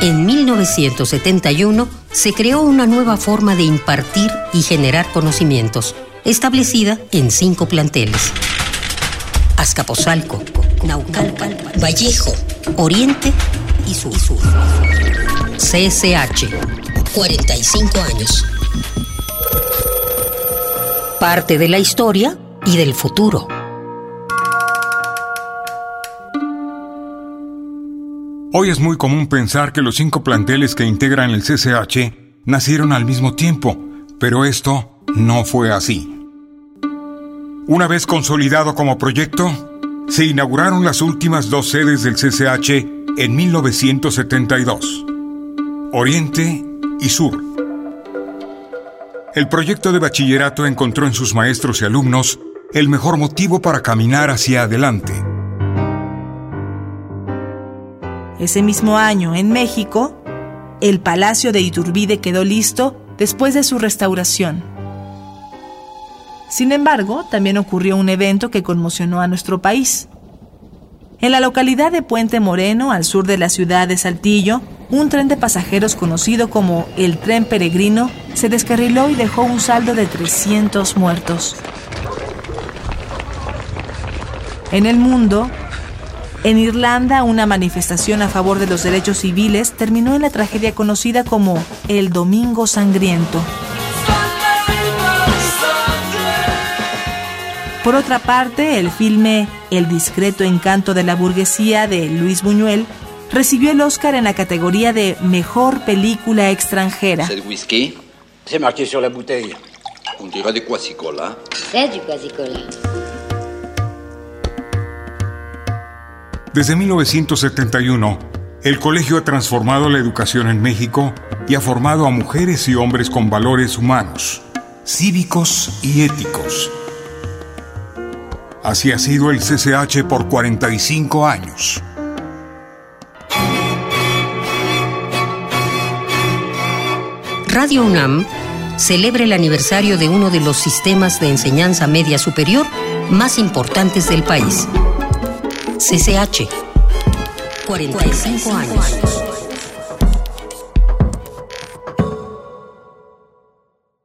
En 1971 se creó una nueva forma de impartir y generar conocimientos, establecida en cinco planteles. Azcapotzalco, Naucalpan, Vallejo, Oriente y Sur. CSH, 45 años. Parte de la historia y del futuro. Hoy es muy común pensar que los cinco planteles que integran el CCH nacieron al mismo tiempo, pero esto no fue así. Una vez consolidado como proyecto, se inauguraron las últimas dos sedes del CCH en 1972, Oriente y Sur. El proyecto de bachillerato encontró en sus maestros y alumnos el mejor motivo para caminar hacia adelante ese mismo año, en México, el Palacio de Iturbide quedó listo después de su restauración. Sin embargo, también ocurrió un evento que conmocionó a nuestro país. En la localidad de Puente Moreno, al sur de la ciudad de Saltillo, un tren de pasajeros conocido como el tren peregrino se descarriló y dejó un saldo de 300 muertos. En el mundo, en Irlanda, una manifestación a favor de los derechos civiles terminó en la tragedia conocida como el Domingo Sangriento. Por otra parte, el filme El discreto encanto de la burguesía de Luis Buñuel recibió el Oscar en la categoría de Mejor Película Extranjera. C'est du whisky C'est marqué sur la bouteille. On dirait du quasicola. C'est du quasicola. Desde 1971, el colegio ha transformado la educación en México y ha formado a mujeres y hombres con valores humanos, cívicos y éticos. Así ha sido el CCH por 45 años. Radio UNAM celebra el aniversario de uno de los sistemas de enseñanza media superior más importantes del país. CCH. 45 años.